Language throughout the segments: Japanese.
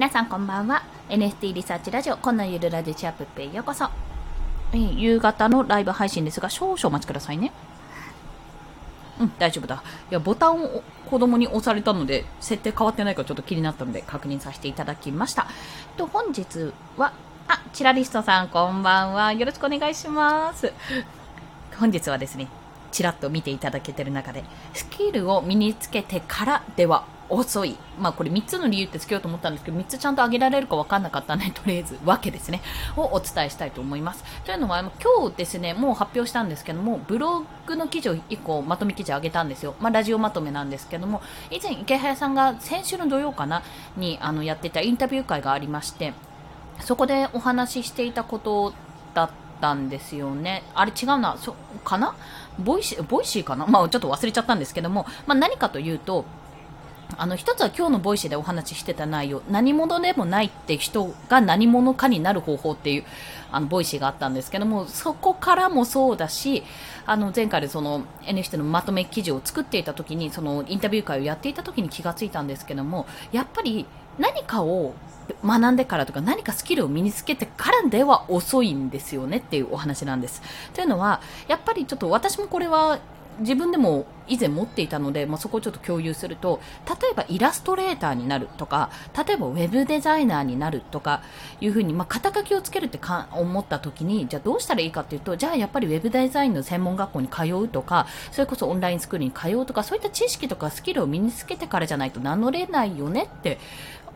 皆さんこんばんは。NFT リサーチラジオ、こんなゆるラジチアップペへようこそ。え夕方のライブ配信ですが、少々お待ちくださいね。うん、大丈夫だ。いや、ボタンを子供に押されたので、設定変わってないかちょっと気になったので、確認させていただきました。と、本日は、あ、チラリストさん、こんばんは。よろしくお願いします。本日はですね、ちらっと見ていただけてる中で、スキルを身につけてからでは遅い。まあこれ3つの理由ってつけようと思ったんですけど、3つちゃんと挙げられるか分かんなかったね、とりあえず、わけですね。をお伝えしたいと思います。というのは、今日ですね、もう発表したんですけども、ブログの記事を1個まとめ記事上げたんですよ。まあラジオまとめなんですけども、以前池早さんが先週の土曜かな、にあのやってたインタビュー会がありまして、そこでお話ししていたことだったんですよね。あれ違うな、そかな？Voicy、Voicyかな？まあちょっと忘れちゃったんですけども、まあ何かというと、あの、一つは今日の Voicyでお話ししてた内容、何者でもないって人が何者かになる方法っていう、あの、 Voicyがあったんですけども、そこからもそうだし、あの、前回でその NFT のまとめ記事を作っていた時に、そのインタビュー回をやっていた時に気がついたんですけども、やっぱり何かを学んでからとか何かスキルを身につけてからでは遅いんですよねっていうお話なんです。というのは、やっぱりちょっと私もこれは自分でも以前持っていたので、まあ、そこをちょっと共有すると、例えばイラストレーターになるとか、例えばウェブデザイナーになるとかいうふうに、まあ、肩書きをつけるってか思った時に、じゃあどうしたらいいかっていうと、じゃあやっぱりウェブデザインの専門学校に通うとか、それこそオンラインスクールに通うとか、そういった知識とかスキルを身につけてからじゃないと名乗れないよねって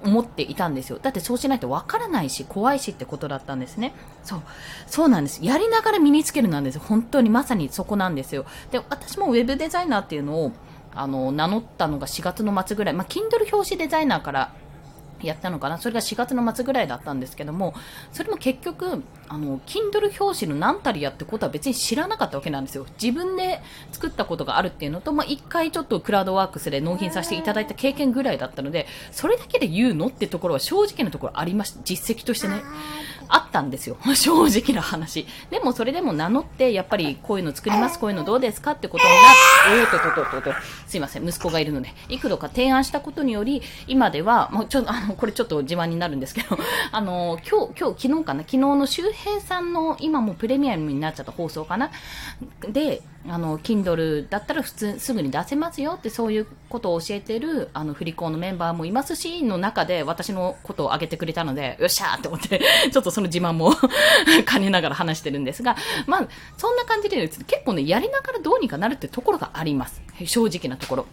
思っていたんですよ。だってそうしないとわからないし、怖いしってことだったんですね。そう。そうなんです。やりながら身につけるなんです。本当にまさにそこなんですよ。で、私もウェブデザイナーっていうのを、あの、名乗ったのが4月の末ぐらい。まあ、Kindle 表紙デザイナーからやったのかな？それが4月の末ぐらいだったんですけども、それも結局、あの、Kindle 表紙の何たりやってことは別に知らなかったわけなんですよ。自分で作ったことがあるっていうのと、まあ、一回ちょっとクラウドワークスで納品させていただいた経験ぐらいだったので、それだけで言うのってところは正直なところありました。実績としてね。あったんですよ。正直な話。でもそれでも名乗って、やっぱりこういうの作ります、こういうのどうですかってことになって、おーととととと、すいません、息子がいるので、幾度か提案したことにより、今では、もうちょっと、あの、これちょっと自慢になるんですけど、あの、今日、今日、昨日かな、昨日の周平さんの、今もプレミアムになっちゃった放送かな、で、あの、Kindle だったら普通、すぐに出せますよって、そういうことを教えてる、あの、振り子のメンバーもいますし、の中で私のことを挙げてくれたので、よっしゃーって思って、ちょっとその自慢も 兼ねながら話してるんですが、まあ、そんな感じで、結構ね、やりながらどうにかなるってところがあります。正直なところ。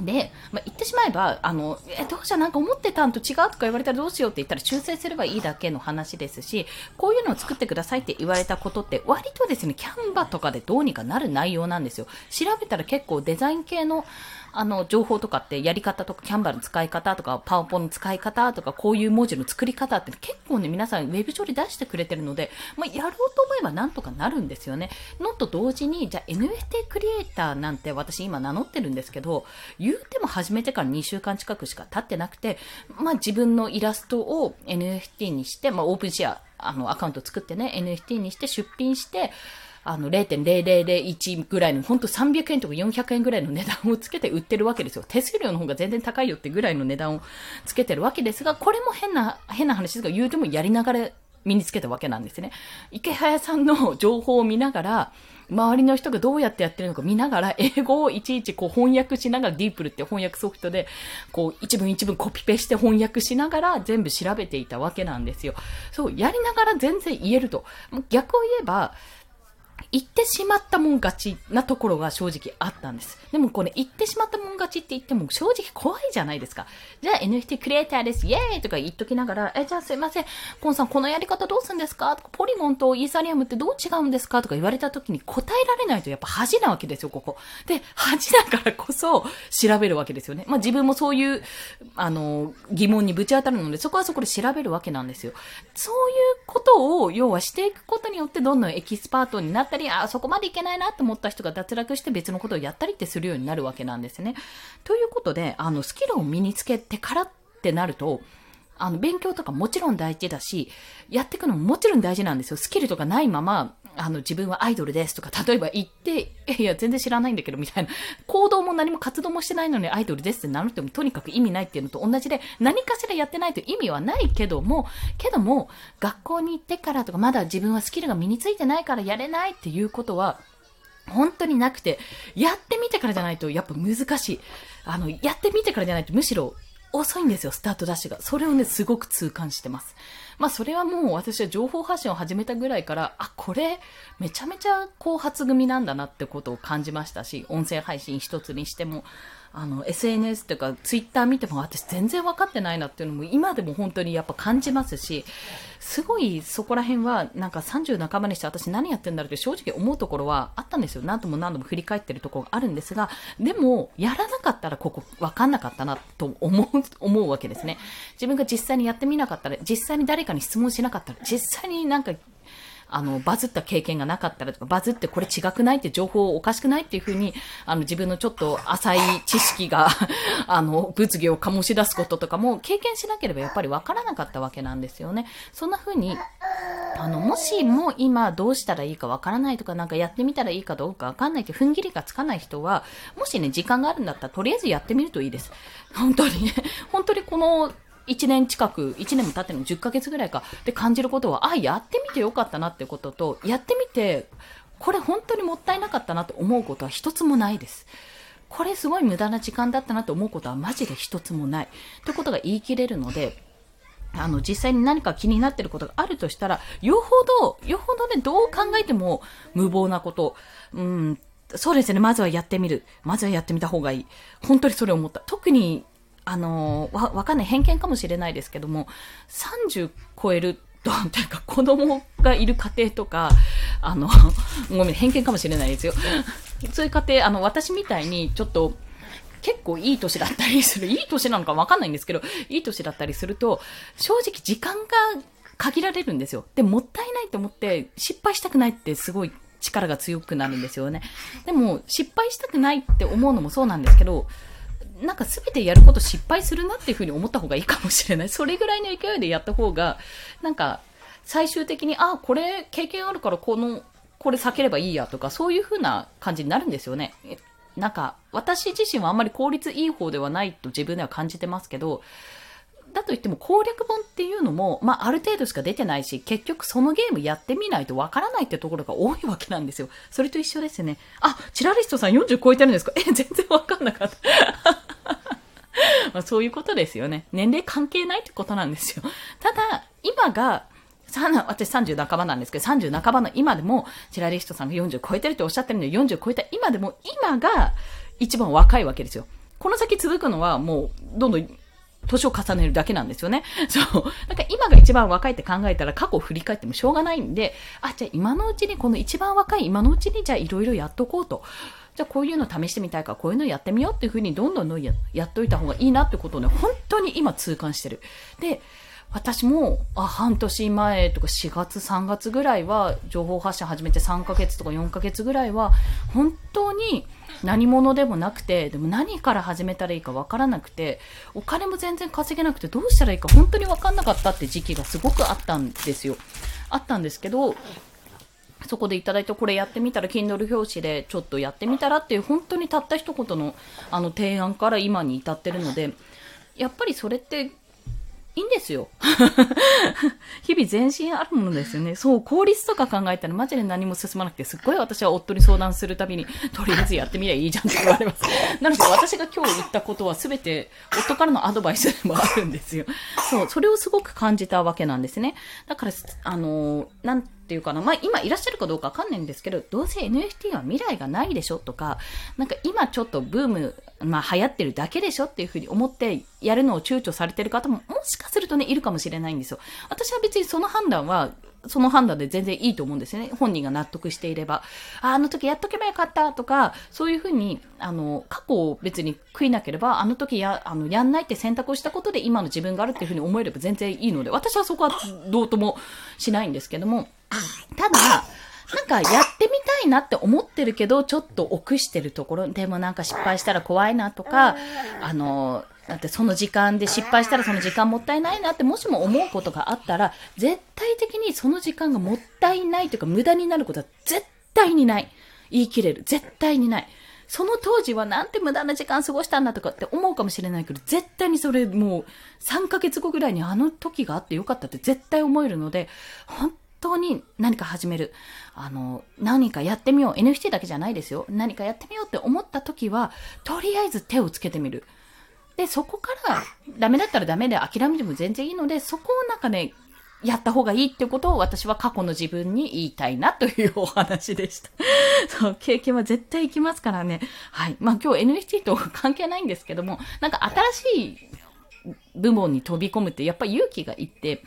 で、まあ、言ってしまえば、あの、え、どうじゃなんか思ってたんと違うとか言われたらどうしようって言ったら修正すればいいだけの話ですし、こういうのを作ってくださいって言われたことって割とですね、キャンバとかでどうにかなる内容なんですよ。調べたら結構デザイン系のあの、情報とかってやり方とか、キャンバーの使い方とか、パワポの使い方とか、こういう文字の作り方って結構ね、皆さんウェブ上で出してくれてるので、まあ、やろうと思えばなんとかなるんですよね。のと同時に、じゃあ NFT クリエイターなんて私今名乗ってるんですけど、言うても始めてから2週間近くしか経ってなくて、まあ、自分のイラストを NFT にして、まあ、オープンシェア、あの、アカウント作ってね、NFT にして出品して、あの、0.0001ぐらいの、ほんと300円とか400円ぐらいの値段をつけて売ってるわけですよ。手数料の方が全然高いよってぐらいの値段をつけてるわけですが、これも変な、変な話ですが、言うてもやりながら身につけたわけなんですね。池早さんの情報を見ながら、周りの人がどうやってやってるのか見ながら、英語をいちいちこう翻訳しながら、ディープルって翻訳ソフトで、こう一文一文コピペして翻訳しながら全部調べていたわけなんですよ。そう、やりながら全然言えると。逆を言えば、言ってしまったもん勝ちなところが正直あったんです。でもこれ言ってしまったもん勝ちって言っても正直怖いじゃないですか。じゃあ NFT クリエイターです、イエーイとか言っときながら、え、じゃあすいません、ポンさんこのやり方どうするんですか？とか、ポリゴンとイーサリアムってどう違うんですか？とか言われた時に答えられないとやっぱ恥なわけですよ、ここ。で、恥だからこそ調べるわけですよね。まあ自分もそういう、あの、疑問にぶち当たるので、そこはそこで調べるわけなんですよ。そういうことを、要はしていくことによってどんどんエキスパートになったり、あ、そこまでいけないなと思った人が脱落して別のことをやったりってするようになるわけなんですね。ということで、あの、スキルを身につけてからってなると、あの、勉強とかもちろん大事だし、やっていくのももちろん大事なんですよ。スキルとかないまま、あの、自分はアイドルですとか、例えば言って、いや、全然知らないんだけど、みたいな。行動も何も活動もしてないのにアイドルですって名乗ってもとにかく意味ないっていうのと同じで、何かしらやってないと意味はないけども、けども、学校に行ってからとか、まだ自分はスキルが身についてないからやれないっていうことは、本当になくて、やってみてからじゃないとやっぱ難しい。あの、やってみてからじゃないとむしろ遅いんですよ、スタートダッシュが。それをね、すごく痛感してます。まあそれはもう私は情報発信を始めたぐらいから、あ、これめちゃめちゃ後発組なんだなってことを感じましたし、音声配信一つにしても、あの、SNS とかツイッター見ても私全然分かってないなっていうのも今でも本当にやっぱ感じますし、すごいそこら辺はなんか30半ばにして私何やってんだろうって正直思うところはあったんですよ。何度も何度も振り返ってるところがあるんですが、でもやらなかったらここ分かんなかったなと思う、思うわけですね。自分が実際にやってみなかったら、実際に誰かに質問しなかったら、実際になんかあの、バズった経験がなかったらとか、バズってこれ違くないって情報おかしくないっていうふうに、あの、自分のちょっと浅い知識が あの、物議を醸し出すこととかも経験しなければやっぱりわからなかったわけなんですよね。そんなふうに、あの、もしも今どうしたらいいかわからないとか、なんかやってみたらいいかどうかわかんないって踏ん切りがつかない人は、もしね、時間があるんだったらとりあえずやってみるといいです。本当にね、本当にこの、1年近く、1年も経っての10ヶ月ぐらいかで感じることは、あ、やってみてよかったなってことと、やってみて、これ本当にもったいなかったなと思うことは一つもないです。これすごい無駄な時間だったなと思うことはマジで一つもない。ということが言い切れるので、あの、実際に何か気になってることがあるとしたら、よほど、よほどね、どう考えても無謀なこと、うん、そうですね、まずはやってみる。まずはやってみた方がいい。本当にそれ思った。特にあのわ、わかんない、偏見かもしれないですけども、30超えると、というか子供がいる家庭とか、あの、ごめん、偏見かもしれないですよ。そういう家庭、あの、私みたいに、ちょっと、結構いい年だったりする。いい年なのかわかんないんですけど、いい年だったりすると、正直時間が限られるんですよ。で、もったいないと思って、失敗したくないってすごい力が強くなるんですよね。でも、失敗したくないって思うのもそうなんですけど、なんか全てやること失敗するなっていうふうに思った方がいいかもしれない。それぐらいの勢いでやった方が、なんか、最終的に、あ、これ経験あるからこの、これ避ければいいやとか、そういうふうな感じになるんですよね。なんか、私自身はあんまり効率いい方ではないと自分では感じてますけど、だと言っても攻略本っていうのも、まあ、ある程度しか出てないし、結局そのゲームやってみないとわからないってところが多いわけなんですよ。それと一緒ですね。あ、チラリストさん40超えてるんですか？え、全然わかんなかった。まあそういうことですよね。年齢関係ないってことなんですよ。ただ、今が、私30半ばなんですけど、30半ばの今でも、チラリストさんが40超えてるっておっしゃってるので、40超えた今でも、今が一番若いわけですよ。この先続くのはもう、どんどん年を重ねるだけなんですよね。そう。なんか今が一番若いって考えたら過去を振り返ってもしょうがないんで、あ、じゃあ今のうちにこの一番若い今のうちにじゃあいろいろやっとこうと。じゃあこういうの試してみたいからこういうのやってみようっていうふうにどんどんややっといた方がいいなってことをね、本当に今痛感してる。で、私も、あ、半年前とか4月、3月ぐらいは、情報発信始めて3ヶ月とか4ヶ月ぐらいは、本当に何者でもなくて、でも何から始めたらいいかわからなくて、お金も全然稼げなくてどうしたらいいか本当にわかんなかったって時期がすごくあったんですよ。あったんですけど、そこでいただいてこれやってみたら Kindle 表紙でちょっとやってみたらっていう本当にたった一言のあの提案から今に至ってるのでやっぱりそれっていいんですよ。日々前進あるものですよね。そう、効率とか考えたらマジで何も進まなくて、すっごい私は夫に相談するたびに、とりあえずやってみりゃいいじゃんって言われます。なので私が今日言ったことは全て夫からのアドバイスでもあるんですよ。そう、それをすごく感じたわけなんですね。だから、あの、なんていうかな、まあ今いらっしゃるかどうかわかんないんですけど、どうせ NFT は未来がないでしょとか、なんか今ちょっとブーム、まあ流行ってるだけでしょっていうふうに思ってやるのを躊躇されてる方ももしかするとね、いるかもしれないんですよ。私は別にその判断はその判断で全然いいと思うんですよね。本人が納得していれば。あ、あの時やっとけばよかったとか、そういうふうに、あの、過去を別に悔いなければ、あの時や、あの、やんないって選択をしたことで今の自分があるっていうふうに思えれば全然いいので、私はそこはどうともしないんですけども、ただ、なんかやったいなって思ってるけど、ちょっと臆してるところ、でもなんか失敗したら怖いなとか、あの、だってその時間で失敗したらその時間もったいないなってもしも思うことがあったら、絶対的にその時間がもったいないというか無駄になることは絶対にない。言い切れる。絶対にない。その当時はなんて無駄な時間過ごしたんだとかって思うかもしれないけど、絶対にそれもう3ヶ月後ぐらいにあの時があってよかったって絶対思えるので、本当に何か始める。あの、何かやってみよう。NFT だけじゃないですよ。何かやってみようって思った時は、とりあえず手をつけてみる。で、そこからダメだったらダメで諦めても全然いいので、そこをなんかね、やった方がいいってことを私は過去の自分に言いたいなというお話でした。そう、経験は絶対行きますからね。はい。まあ今日 NFT と関係ないんですけども、なんか新しい部門に飛び込むってやっぱり勇気がいって、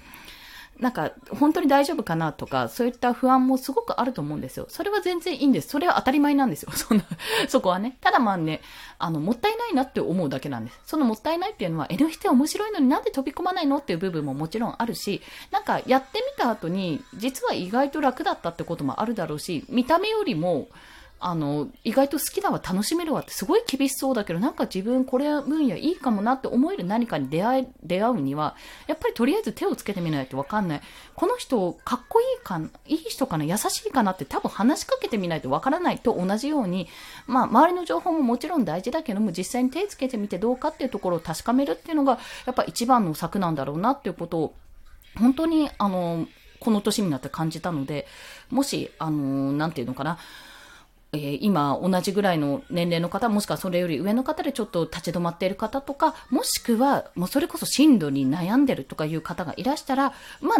なんか、本当に大丈夫かなとか、そういった不安もすごくあると思うんですよ。それは全然いいんです。それは当たり前なんですよ。そんな、そこはね。ただまあね、あの、もったいないなって思うだけなんです。そのもったいないっていうのは、NFT 面白いのになんで飛び込まないのっていう部分ももちろんあるし、なんかやってみた後に、実は意外と楽だったってこともあるだろうし、見た目よりも、あの、意外と好きだわ、楽しめるわってすごい厳しそうだけど、なんか自分これ分野いいかもなって思える何かに出会い、出会うには、やっぱりとりあえず手をつけてみないとわかんない。この人、かっこいいかいい人かな優しいかなって多分話しかけてみないとわからないと同じように、まあ、周りの情報ももちろん大事だけども、実際に手つけてみてどうかっていうところを確かめるっていうのが、やっぱ一番の策なんだろうなっていうことを、本当に、あの、この年になって感じたので、もし、あの、なんていうのかな、えー、今同じぐらいの年齢の方、もしくはそれより上の方でちょっと立ち止まっている方とか、もしくはもうそれこそ進路に悩んでるとかいう方がいらしたら、まあ、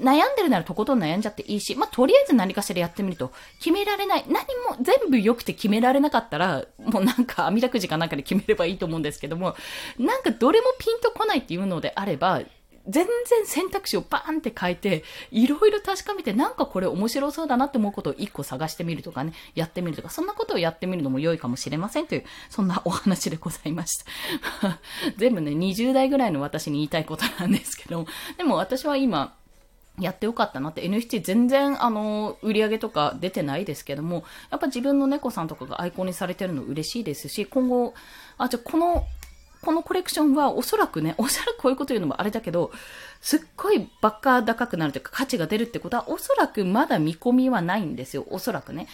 悩んでるならとことん悩んじゃっていいし、まあ、とりあえず何かしらやってみると、決められない。何も全部良くて決められなかったら、もうなんか網だくじかなんかで決めればいいと思うんですけども、なんかどれもピンとこないっていうのであれば、全然選択肢をバーンって変えて、いろいろ確かめて、なんかこれ面白そうだなって思うことを一個探してみるとかね、やってみるとか、そんなことをやってみるのも良いかもしれませんという、そんなお話でございました。全部ね、20代ぐらいの私に言いたいことなんですけど、でも私は今、やってよかったなって NFT 全然あの売り上げとか出てないですけどもやっぱ自分の猫さんとかがアイコンにされてるの嬉しいですし今後あじゃあこのこのコレクションはおそらくね、おそらくこういうこと言うのもあれだけど、すっごいバカ高くなるというか価値が出るってことはおそらくまだ見込みはないんですよ。おそらくね。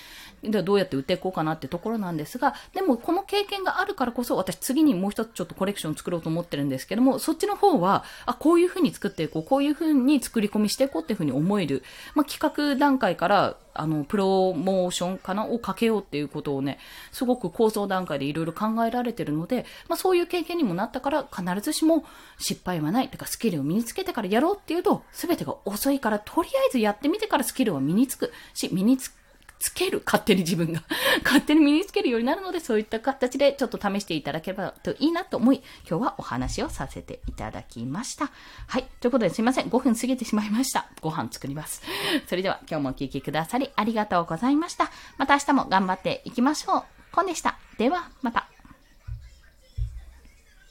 でどうやって売っていこうかなってところなんですが、でもこの経験があるからこそ私次にもう一つちょっとコレクション作ろうと思ってるんですけども、そっちの方は、あ、こういう風に作っていこう、こういう風に作り込みしていこうっていう風に思える。まあ、企画段階からあの、プロモーションかなをかけようっていうことをね、すごく構想段階でいろいろ考えられてるので、まあそういう経験にもなったから必ずしも失敗はない。てかスキルを身につけてからやろうっていうと、すべてが遅いから、とりあえずやってみてからスキルは身につくし、身につくつける。勝手に自分が。勝手に身につけるようになるので、そういった形でちょっと試していただければといいなと思い、今日はお話をさせていただきました。はい。ということですいません。5分過ぎてしまいました。ご飯作ります。それでは今日もお聴きくださりありがとうございました。また明日も頑張っていきましょう。コンでした。では、また。